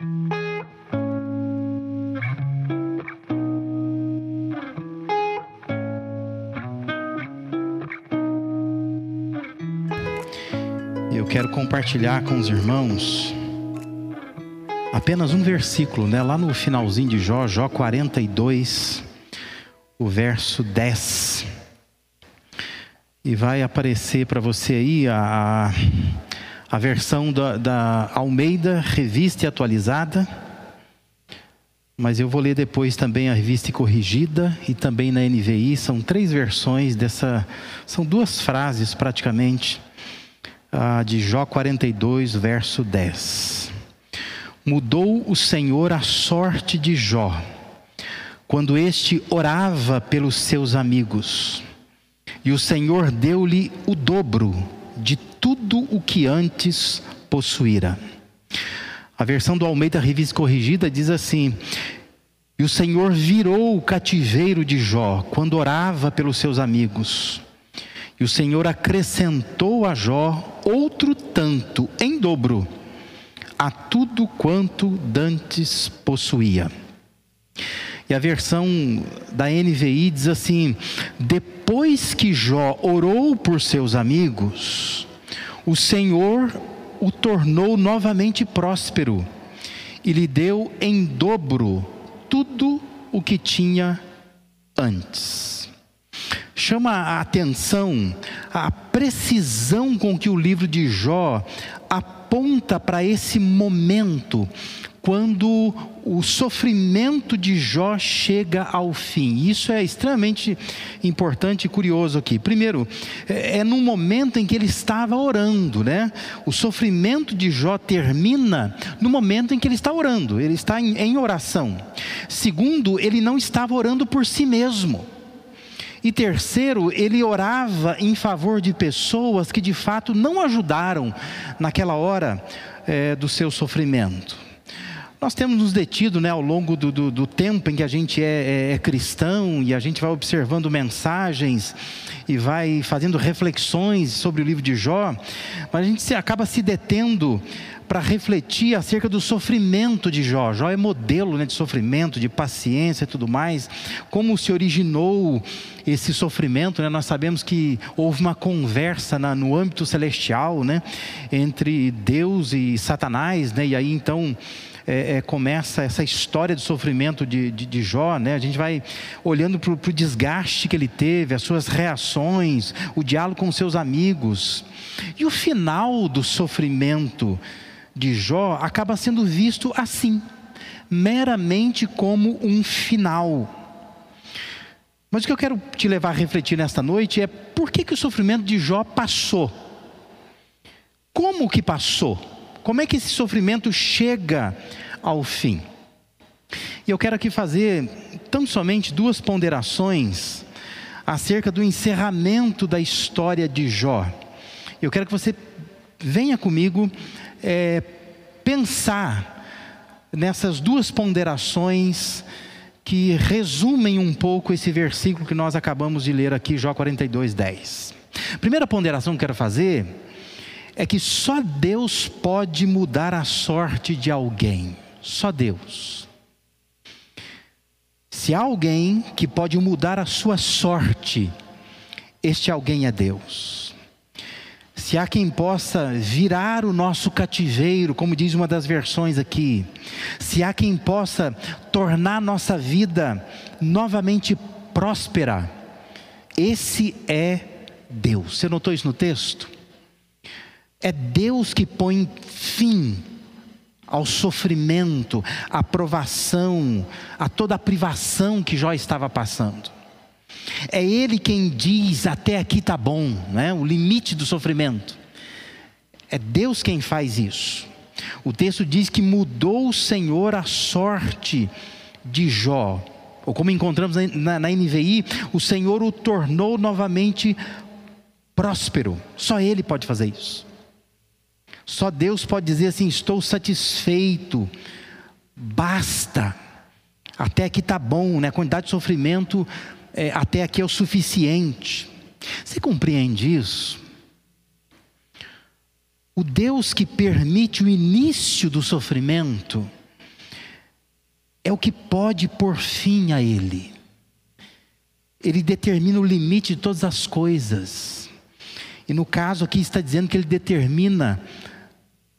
Eu quero compartilhar com os irmãos apenas um versículo, né? Lá no finalzinho de Jó, Jó 42, o verso 10. E vai aparecer para você aí a, a versão da, da Almeida, revista e atualizada. Mas eu vou ler depois também a revista corrigida e também na NVI. São três versões dessa. São duas frases praticamente. De Jó 42, verso 10. Mudou o Senhor a sorte de Jó, quando este orava pelos seus amigos, e o Senhor deu-lhe o dobro de tudo o que antes possuíra. A versão do Almeida Revista Corrigida diz assim: E o Senhor virou o cativeiro de Jó quando orava pelos seus amigos. E o Senhor acrescentou a Jó outro tanto, em dobro a tudo quanto dantes possuía. E a versão da NVI diz assim: depois que Jó orou por seus amigos, o Senhor o tornou novamente próspero e lhe deu em dobro tudo o que tinha antes. Chama a atenção a precisão com que o livro de Jó aponta para esse momento quando o sofrimento de Jó chega ao fim. Isso é extremamente importante e curioso aqui. Primeiro, é, é no momento em que ele estava orando, né? O sofrimento de Jó termina no momento em que ele está orando, ele está em, em oração. Segundo, ele não estava orando por si mesmo. E terceiro, ele orava em favor de pessoas que de fato não ajudaram naquela hora é, do seu sofrimento. Nós temos nos detido né, ao longo do, do, do tempo em que a gente é, é, é, cristão e a gente vai observando mensagens e vai fazendo reflexões sobre o livro de Jó, mas a gente se, acaba se detendo para refletir acerca do sofrimento de Jó. Jó é modelo né, de sofrimento, de paciência e tudo mais. Como se originou esse sofrimento? Né? Nós sabemos que houve uma conversa na, no âmbito celestial né, entre Deus e Satanás, né? e aí então. É, é, começa essa história de sofrimento de, de, de Jó, né? a gente vai olhando para o desgaste que ele teve, as suas reações, o diálogo com seus amigos. E o final do sofrimento de Jó acaba sendo visto assim, meramente como um final. Mas o que eu quero te levar a refletir nesta noite é por que, que o sofrimento de Jó passou? Como que passou? Como é que esse sofrimento chega ao fim? E eu quero aqui fazer tão somente duas ponderações acerca do encerramento da história de Jó. Eu quero que você venha comigo é, pensar nessas duas ponderações que resumem um pouco esse versículo que nós acabamos de ler aqui, Jó 42, 10. Primeira ponderação que quero fazer é que só Deus pode mudar a sorte de alguém. Só Deus. Se há alguém que pode mudar a sua sorte, este alguém é Deus se há quem possa virar o nosso cativeiro, como diz uma das versões aqui, se há quem possa tornar nossa vida novamente próspera, esse é Deus. Você notou isso no texto? É Deus que põe fim ao sofrimento, à provação, a toda a privação que Jó estava passando. É Ele quem diz até aqui está bom, né? o limite do sofrimento. É Deus quem faz isso. O texto diz que mudou o Senhor a sorte de Jó. Ou como encontramos na, na NVI, o Senhor o tornou novamente próspero. Só Ele pode fazer isso. Só Deus pode dizer assim: estou satisfeito, basta. Até aqui está bom, né? A quantidade de sofrimento é, até aqui é o suficiente. Você compreende isso? O Deus que permite o início do sofrimento é o que pode pôr fim a ele. Ele determina o limite de todas as coisas. E no caso aqui está dizendo que ele determina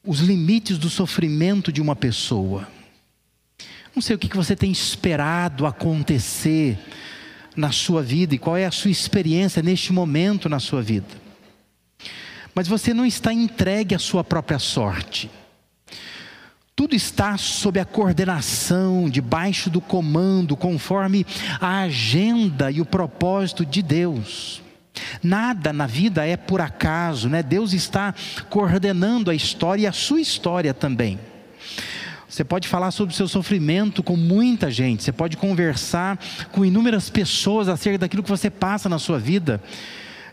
os limites do sofrimento de uma pessoa. Não sei o que você tem esperado acontecer na sua vida e qual é a sua experiência neste momento na sua vida. Mas você não está entregue à sua própria sorte. Tudo está sob a coordenação, debaixo do comando, conforme a agenda e o propósito de Deus. Nada na vida é por acaso, né? Deus está coordenando a história e a sua história também. Você pode falar sobre o seu sofrimento com muita gente, você pode conversar com inúmeras pessoas acerca daquilo que você passa na sua vida,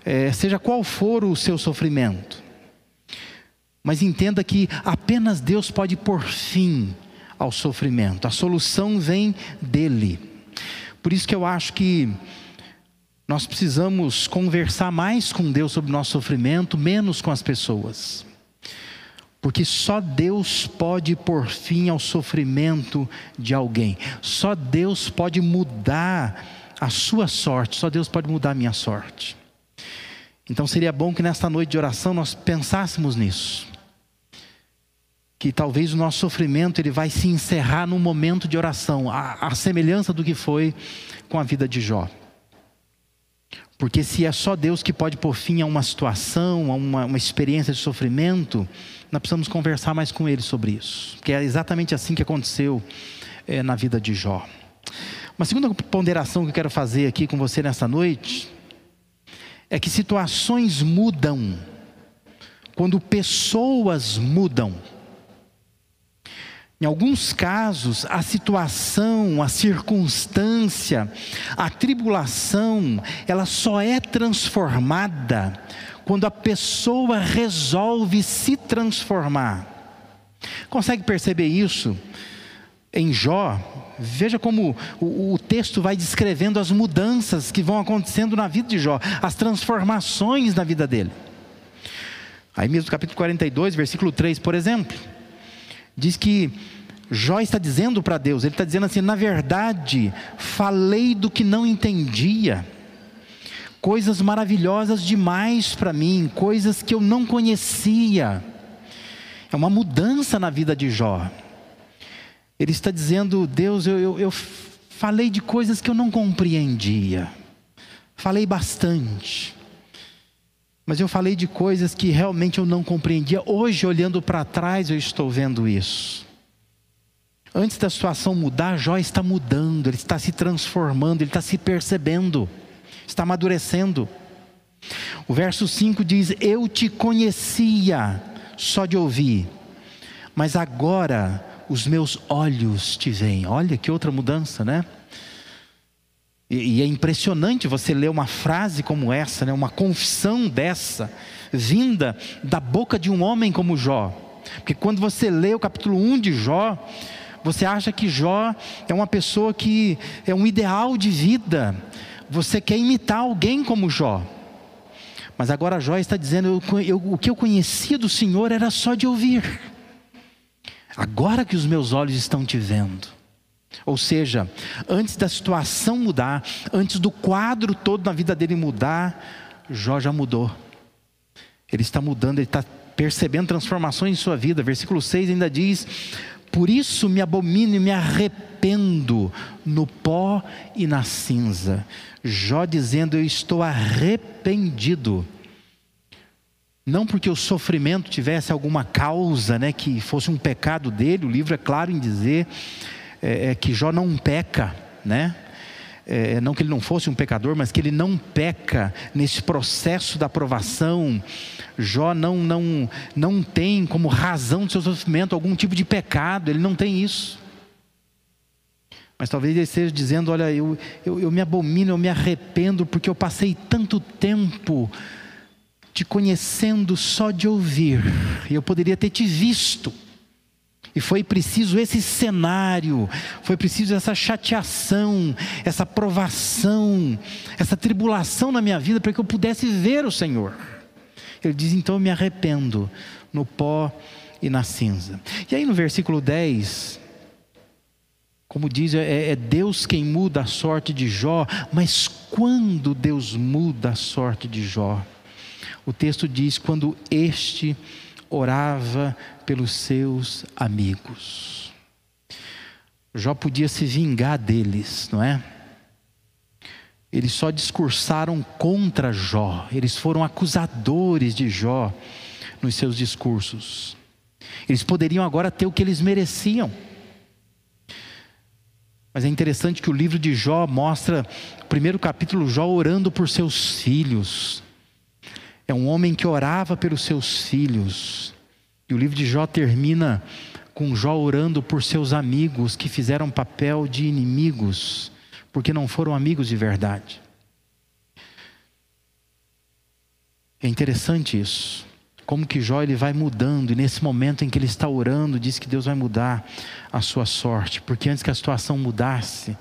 é, seja qual for o seu sofrimento. Mas entenda que apenas Deus pode pôr fim ao sofrimento, a solução vem dEle. Por isso que eu acho que nós precisamos conversar mais com Deus sobre o nosso sofrimento, menos com as pessoas. Porque só Deus pode pôr fim ao sofrimento de alguém. Só Deus pode mudar a sua sorte. Só Deus pode mudar a minha sorte. Então seria bom que nesta noite de oração nós pensássemos nisso. Que talvez o nosso sofrimento ele vai se encerrar num momento de oração, a, a semelhança do que foi com a vida de Jó. Porque se é só Deus que pode pôr fim a uma situação, a uma, uma experiência de sofrimento, nós precisamos conversar mais com ele sobre isso. Porque é exatamente assim que aconteceu é, na vida de Jó. Uma segunda ponderação que eu quero fazer aqui com você nessa noite é que situações mudam quando pessoas mudam. Em alguns casos, a situação, a circunstância, a tribulação, ela só é transformada quando a pessoa resolve se transformar. Consegue perceber isso? Em Jó, veja como o, texto vai descrevendo as mudanças que vão acontecendo na vida de Jó, as transformações na vida dele. Aí mesmo capítulo 42, versículo 3, por exemplo diz que Jó está dizendo para Deus, ele está dizendo assim: na verdade, falei do que não entendia, coisas maravilhosas demais para mim, coisas que eu não conhecia. É uma mudança na vida de Jó. Ele está dizendo: Deus, eu, eu, eu falei de coisas que eu não compreendia, falei bastante. Mas eu falei de coisas que realmente eu não compreendia. Hoje, olhando para trás, eu estou vendo isso. Antes da situação mudar, Jó está mudando, ele está se transformando, ele está se percebendo, está amadurecendo. O verso 5 diz: Eu te conhecia só de ouvir, mas agora os meus olhos te veem. Olha que outra mudança, né? E, e, é impressionante você ler uma frase como essa, né, uma confissão dessa, vinda da boca de um homem como Jó. Porque quando você lê o capítulo 1 de Jó, você acha que Jó é uma pessoa que é um ideal de vida. Você quer imitar alguém como Jó. Mas agora Jó está dizendo: eu, eu, o que eu conhecia do Senhor era só de ouvir. Agora que os meus olhos estão te vendo. Ou seja, antes da situação mudar, antes do quadro todo na vida dele mudar, Jó já mudou. Ele está mudando, ele está percebendo transformações em sua vida. Versículo 6 ainda diz: Por isso me abomino e me arrependo no pó e na cinza. Jó dizendo: Eu estou arrependido. Não porque o sofrimento tivesse alguma causa, né, que fosse um pecado dele, o livro é claro em dizer é, é que Jó não peca, né? É, não que ele não fosse um pecador, mas que ele não peca nesse processo da aprovação. Jó não, não, não tem como razão do seu sofrimento algum tipo de pecado, ele não tem isso. Mas talvez ele esteja dizendo: Olha, eu, eu, eu me abomino, eu me arrependo, porque eu passei tanto tempo te conhecendo só de ouvir, e eu poderia ter te visto e foi preciso esse cenário, foi preciso essa chateação, essa provação, essa tribulação na minha vida para que eu pudesse ver o Senhor. Ele diz: então eu me arrependo no pó e na cinza. E aí no versículo 10, Como diz, é, é Deus quem muda a sorte de Jó, mas quando Deus muda a sorte de Jó? O texto diz: quando este orava pelos seus amigos. Jó podia se vingar deles, não é? Eles só discursaram contra Jó, eles foram acusadores de Jó nos seus discursos. Eles poderiam agora ter o que eles mereciam. Mas é interessante que o livro de Jó mostra, o primeiro capítulo, Jó orando por seus filhos. É um homem que orava pelos seus filhos. E o livro de Jó termina com Jó orando por seus amigos que fizeram papel de inimigos, porque não foram amigos de verdade. É interessante isso. Como que Jó ele vai mudando, e nesse momento em que ele está orando, diz que Deus vai mudar a sua sorte, porque antes que a situação mudasse,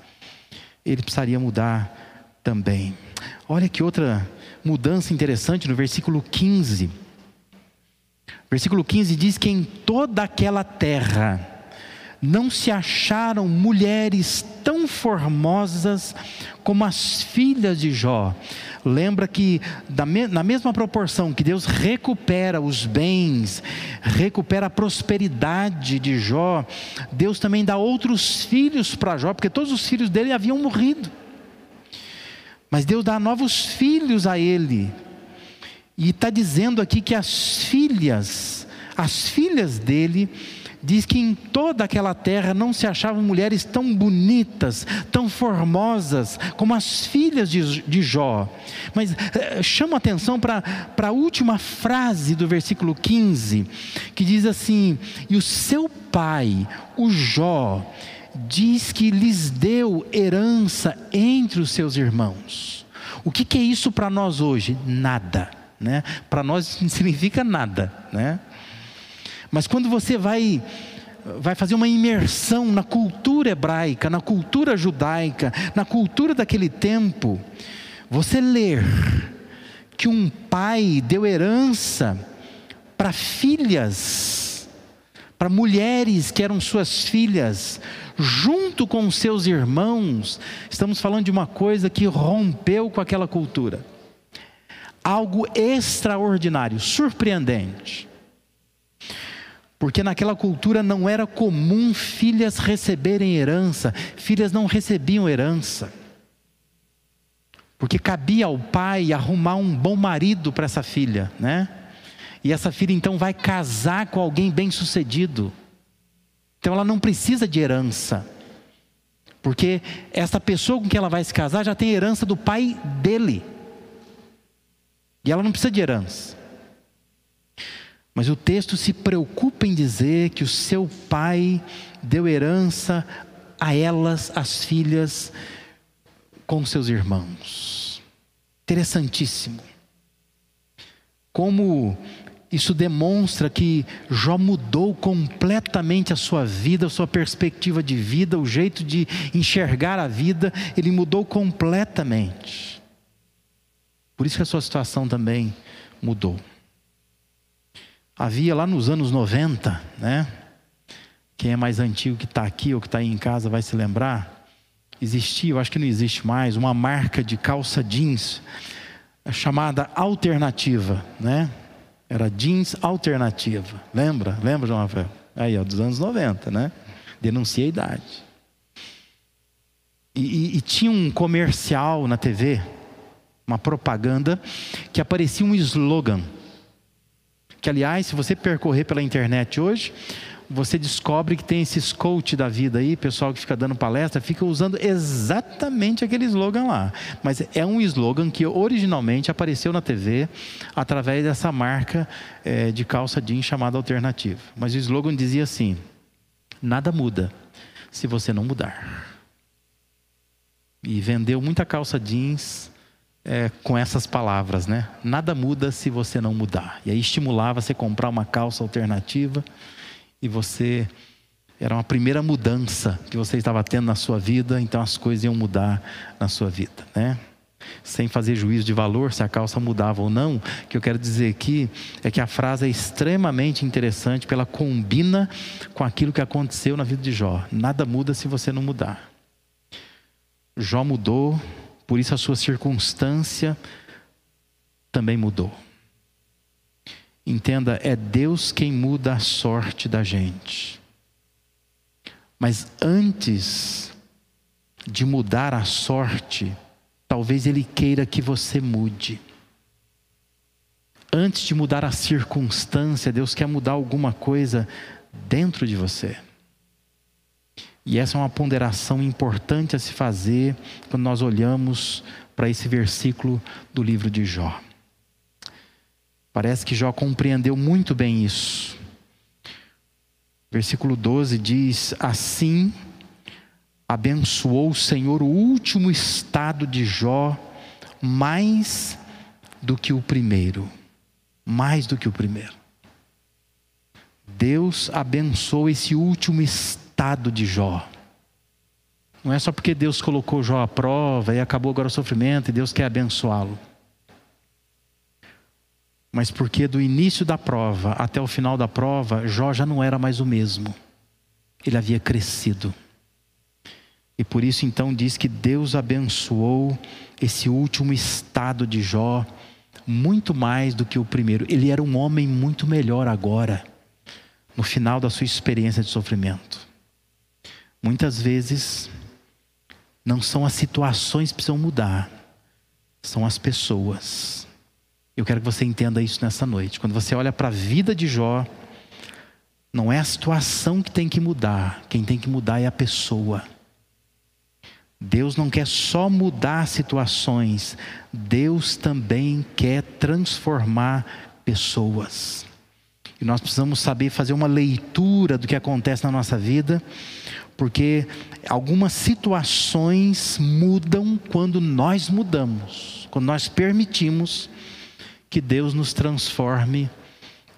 ele precisaria mudar também. Olha que outra mudança interessante no versículo 15. Versículo 15 diz que em toda aquela terra não se acharam mulheres tão formosas como as filhas de Jó. Lembra que, na mesma proporção que Deus recupera os bens, recupera a prosperidade de Jó, Deus também dá outros filhos para Jó, porque todos os filhos dele haviam morrido. Mas Deus dá novos filhos a ele. E está dizendo aqui que as filhas, as filhas dele, diz que em toda aquela terra não se achavam mulheres tão bonitas, tão formosas como as filhas de, de Jó. Mas eh, chama atenção para a última frase do versículo 15, que diz assim: E o seu pai, o Jó, diz que lhes deu herança entre os seus irmãos. O que, que é isso para nós hoje? Nada. Né? Para nós não significa nada. Né? Mas quando você vai, vai fazer uma imersão na cultura hebraica, na cultura judaica, na cultura daquele tempo, você ler que um pai deu herança para filhas, para mulheres que eram suas filhas, junto com seus irmãos, estamos falando de uma coisa que rompeu com aquela cultura. Algo extraordinário, surpreendente. Porque naquela cultura não era comum filhas receberem herança, filhas não recebiam herança. Porque cabia ao pai arrumar um bom marido para essa filha, né? E essa filha então vai casar com alguém bem-sucedido. Então ela não precisa de herança. Porque essa pessoa com quem ela vai se casar já tem herança do pai dele. E ela não precisa de herança. Mas o texto se preocupa em dizer que o seu pai deu herança a elas, as filhas, com seus irmãos. Interessantíssimo. Como isso demonstra que Jó mudou completamente a sua vida, a sua perspectiva de vida, o jeito de enxergar a vida, ele mudou completamente. Por isso que a sua situação também mudou. Havia lá nos anos 90, né? Quem é mais antigo que está aqui ou que está aí em casa vai se lembrar. Existia, eu acho que não existe mais, uma marca de calça jeans chamada Alternativa, né? Era jeans alternativa. Lembra? Lembra, João Rafael? Aí, ó, dos anos 90, né? Denuncia a idade. E, e, e, tinha um comercial na TV, uma propaganda, que aparecia um slogan. Que, aliás, se você percorrer pela internet hoje, você descobre que tem esses coach da vida aí, pessoal que fica dando palestra, fica usando exatamente aquele slogan lá. Mas é um slogan que originalmente apareceu na TV através dessa marca é, de calça jeans chamada Alternativa. Mas o slogan dizia assim: nada muda se você não mudar. E vendeu muita calça jeans é, com essas palavras, né? Nada muda se você não mudar. E aí estimulava você comprar uma calça alternativa e você era uma primeira mudança que você estava tendo na sua vida, então as coisas iam mudar na sua vida, né? sem fazer juízo de valor se a calça mudava ou não, o que eu quero dizer aqui é que a frase é extremamente interessante, porque ela combina com aquilo que aconteceu na vida de Jó. Nada muda se você não mudar. Jó mudou, por isso a sua circunstância também mudou. Entenda, é Deus quem muda a sorte da gente. Mas antes de mudar a sorte, talvez Ele queira que você mude. Antes de mudar a circunstância, Deus quer mudar alguma coisa dentro de você. E essa é uma ponderação importante a se fazer quando nós olhamos para esse versículo do livro de Jó. Parece que Jó compreendeu muito bem isso. Versículo 12 diz: Assim abençoou o Senhor o último estado de Jó mais do que o primeiro. Mais do que o primeiro. Deus abençoou esse último estado de Jó. Não é só porque Deus colocou Jó à prova e acabou agora o sofrimento e Deus quer abençoá-lo mas porque do início da prova até o final da prova, Jó já não era mais o mesmo. Ele havia crescido. E por isso então diz que Deus abençoou esse último estado de Jó muito mais do que o primeiro. Ele era um homem muito melhor agora, no final da sua experiência de sofrimento. Muitas vezes, não são as situações que precisam mudar, são as pessoas. Eu quero que você entenda isso nessa noite. Quando você olha para a vida de Jó, não é a situação que tem que mudar, quem tem que mudar é a pessoa. Deus não quer só mudar situações, Deus também quer transformar pessoas. E nós precisamos saber fazer uma leitura do que acontece na nossa vida, porque algumas situações mudam quando nós mudamos, quando nós permitimos que Deus nos transforme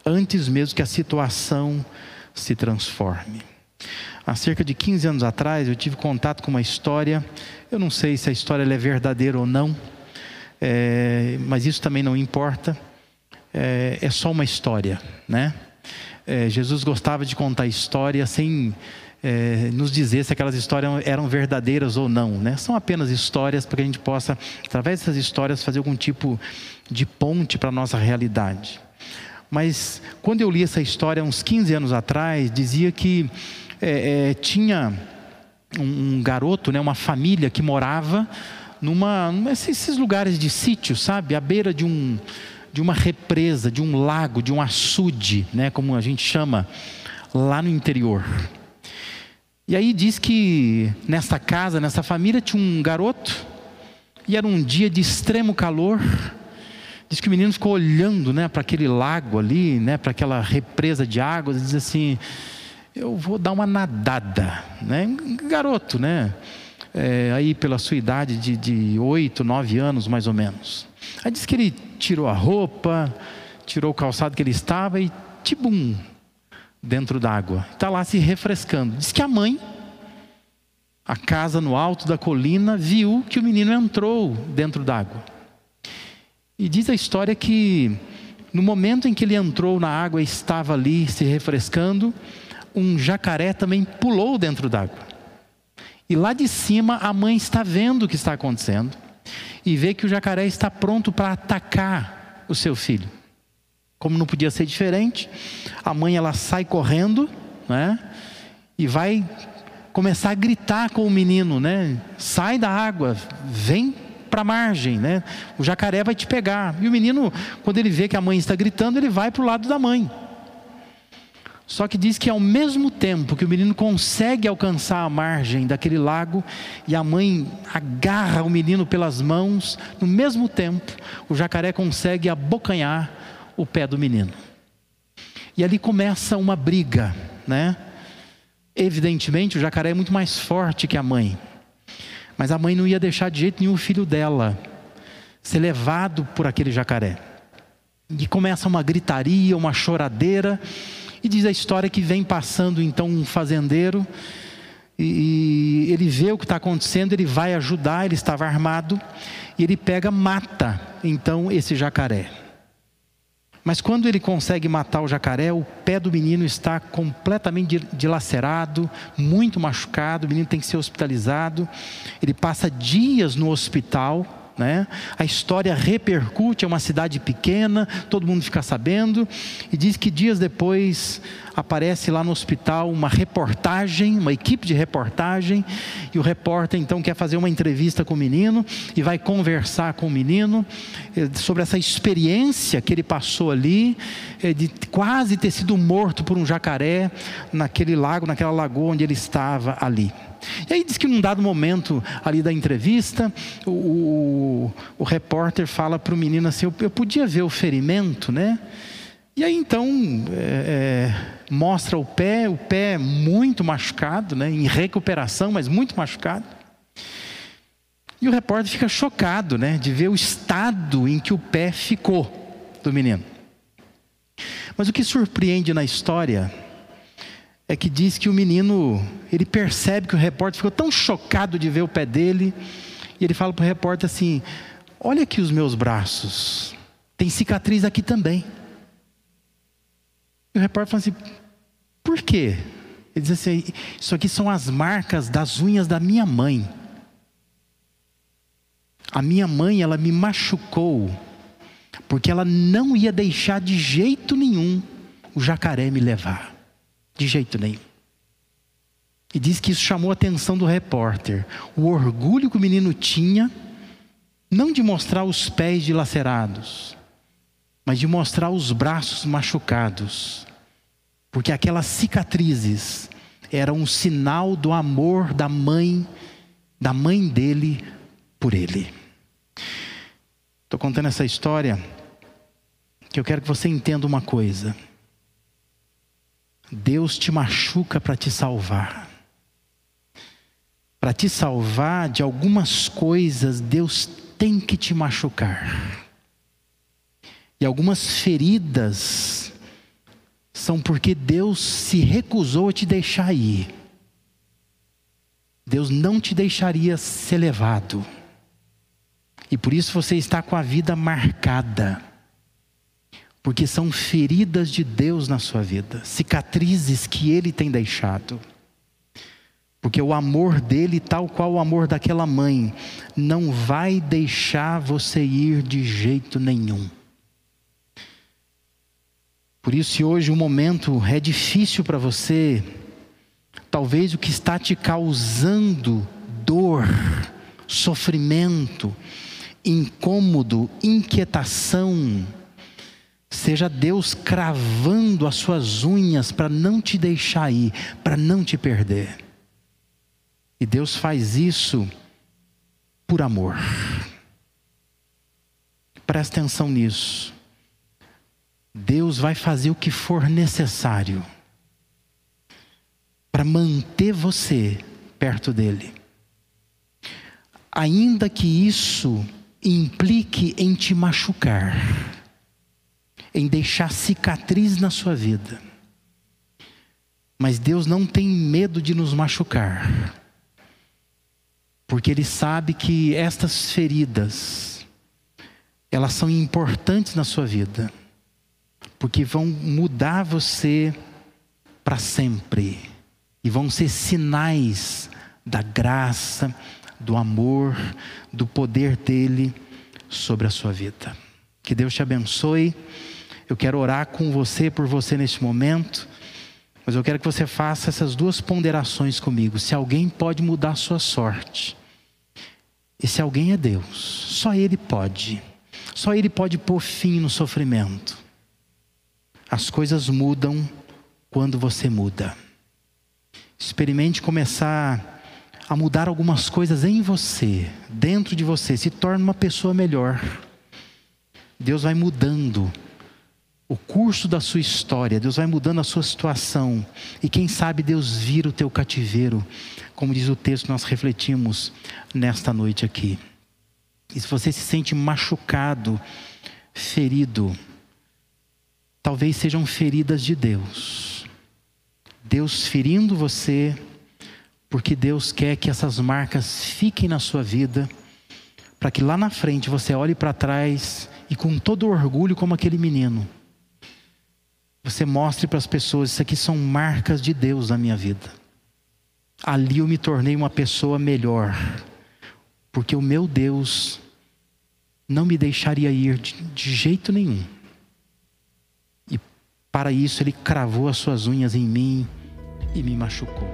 antes mesmo que a situação se transforme. Há cerca de 15 anos atrás, eu tive contato com uma história. Eu não sei se a história é verdadeira ou não, é, mas isso também não importa. É, é só uma história, né? É, Jesus gostava de contar história sem é, nos dizer se aquelas histórias eram verdadeiras ou não, né? São apenas histórias para que a gente possa, através dessas histórias, fazer algum tipo de ponte para a nossa realidade. Mas quando eu li essa história uns 15 anos atrás, dizia que é, é, tinha um, um, garoto, né, uma família que morava numa, nesses lugares de sítio, sabe, à beira de um de uma represa, de um lago, de um açude, né, como a gente chama lá no interior. E aí diz que nessa casa, nessa família tinha um garoto e era um dia de extremo calor Diz que o menino ficou olhando né, para aquele lago ali, né, para aquela represa de água, e diz assim: Eu vou dar uma nadada. Né? Garoto, né? É, aí pela sua idade de oito, nove anos mais ou menos. Aí diz que ele tirou a roupa, tirou o calçado que ele estava e tibum dentro d'água. Está lá se refrescando. Diz que a mãe, a casa no alto da colina, viu que o menino entrou dentro d'água. E diz a história que no momento em que ele entrou na água e estava ali se refrescando, um jacaré também pulou dentro d'água. E lá de cima a mãe está vendo o que está acontecendo e vê que o jacaré está pronto para atacar o seu filho. Como não podia ser diferente, a mãe ela sai correndo, né? E vai começar a gritar com o menino, né? Sai da água, vem para a margem, né? O jacaré vai te pegar. E o menino, quando ele vê que a mãe está gritando, ele vai para o lado da mãe. Só que diz que ao mesmo tempo que o menino consegue alcançar a margem daquele lago e a mãe agarra o menino pelas mãos, no mesmo tempo o jacaré consegue abocanhar o pé do menino. E ali começa uma briga, né? Evidentemente o jacaré é muito mais forte que a mãe. Mas a mãe não ia deixar de jeito nenhum o filho dela ser levado por aquele jacaré. E começa uma gritaria, uma choradeira. E diz a história que vem passando então um fazendeiro. E ele vê o que está acontecendo, ele vai ajudar, ele estava armado. e ele pega, mata então esse jacaré. Mas quando ele consegue matar o jacaré, o pé do menino está completamente dilacerado, muito machucado, o menino tem que ser hospitalizado. Ele passa dias no hospital né? A história repercute, é uma cidade pequena, todo mundo fica sabendo, e diz que dias depois aparece lá no hospital uma reportagem, uma equipe de reportagem, e o repórter então quer fazer uma entrevista com o menino e vai conversar com o menino eh, sobre essa experiência que ele passou ali, eh, de quase ter sido morto por um jacaré naquele lago, naquela lagoa onde ele estava ali. E aí diz que num dado momento ali da entrevista, o, o, o repórter fala para o menino assim: eu, eu, podia ver o ferimento, né? E aí então é, é, mostra o pé, o pé muito machucado, né? Em recuperação, mas muito machucado. E o repórter fica chocado, né? De ver o estado em que o pé ficou do menino. Mas o que surpreende na história é que diz que o menino, ele percebe que o repórter ficou tão chocado de ver o pé dele, e ele fala para o repórter assim: Olha aqui os meus braços, tem cicatriz aqui também. E o repórter fala assim: Por quê? Ele diz assim: Isso aqui são as marcas das unhas da minha mãe. A minha mãe, ela me machucou, porque ela não ia deixar de jeito nenhum o jacaré me levar. De jeito nenhum. E diz que isso chamou a atenção do repórter. O orgulho que o menino tinha, não de mostrar os pés dilacerados, mas de mostrar os braços machucados. Porque aquelas cicatrizes eram um sinal do amor da mãe, da mãe dele por ele. Estou contando essa história que eu quero que você entenda uma coisa. Deus te machuca para te salvar. Para te salvar de algumas coisas, Deus tem que te machucar. E algumas feridas são porque Deus se recusou a te deixar ir. Deus não te deixaria ser levado. E por isso você está com a vida marcada porque são feridas de Deus na sua vida, cicatrizes que Ele tem deixado. Porque o amor dele, tal qual o amor daquela mãe, não vai deixar você ir de jeito nenhum. Por isso, se hoje o momento é difícil para você, talvez o que está te causando dor, sofrimento, incômodo, inquietação, Seja Deus cravando as suas unhas para não te deixar ir, para não te perder. E Deus faz isso por amor. Presta atenção nisso. Deus vai fazer o que for necessário para manter você perto dele. Ainda que isso implique em te machucar em deixar cicatriz na sua vida. Mas Deus não tem medo de nos machucar, porque Ele sabe que estas feridas, elas são importantes na sua vida, porque vão mudar você para sempre, e vão ser sinais da graça, do amor, do poder dEle sobre a sua vida. Que Deus te abençoe. Eu quero orar com você, por você neste momento. Mas eu quero que você faça essas duas ponderações comigo. Se alguém pode mudar a sua sorte, esse alguém é Deus. Só Ele pode. Só Ele pode pôr fim no sofrimento. As coisas mudam quando você muda. Experimente começar a mudar algumas coisas em você, dentro de você. Se torne uma pessoa melhor. Deus vai mudando o curso da sua história, Deus vai mudando a sua situação, e quem sabe Deus vira o teu cativeiro, como diz o texto nós refletimos nesta noite aqui. E se você se sente machucado, ferido, talvez sejam feridas de Deus. Deus ferindo você, porque Deus quer que essas marcas fiquem na sua vida, para que lá na frente você olhe para trás e com todo orgulho, como aquele menino, você mostre para as pessoas: isso aqui são marcas de Deus na minha vida. Ali eu me tornei uma pessoa melhor, porque o meu Deus não me deixaria ir de, de jeito nenhum. E para isso ele cravou as suas unhas em mim e me machucou.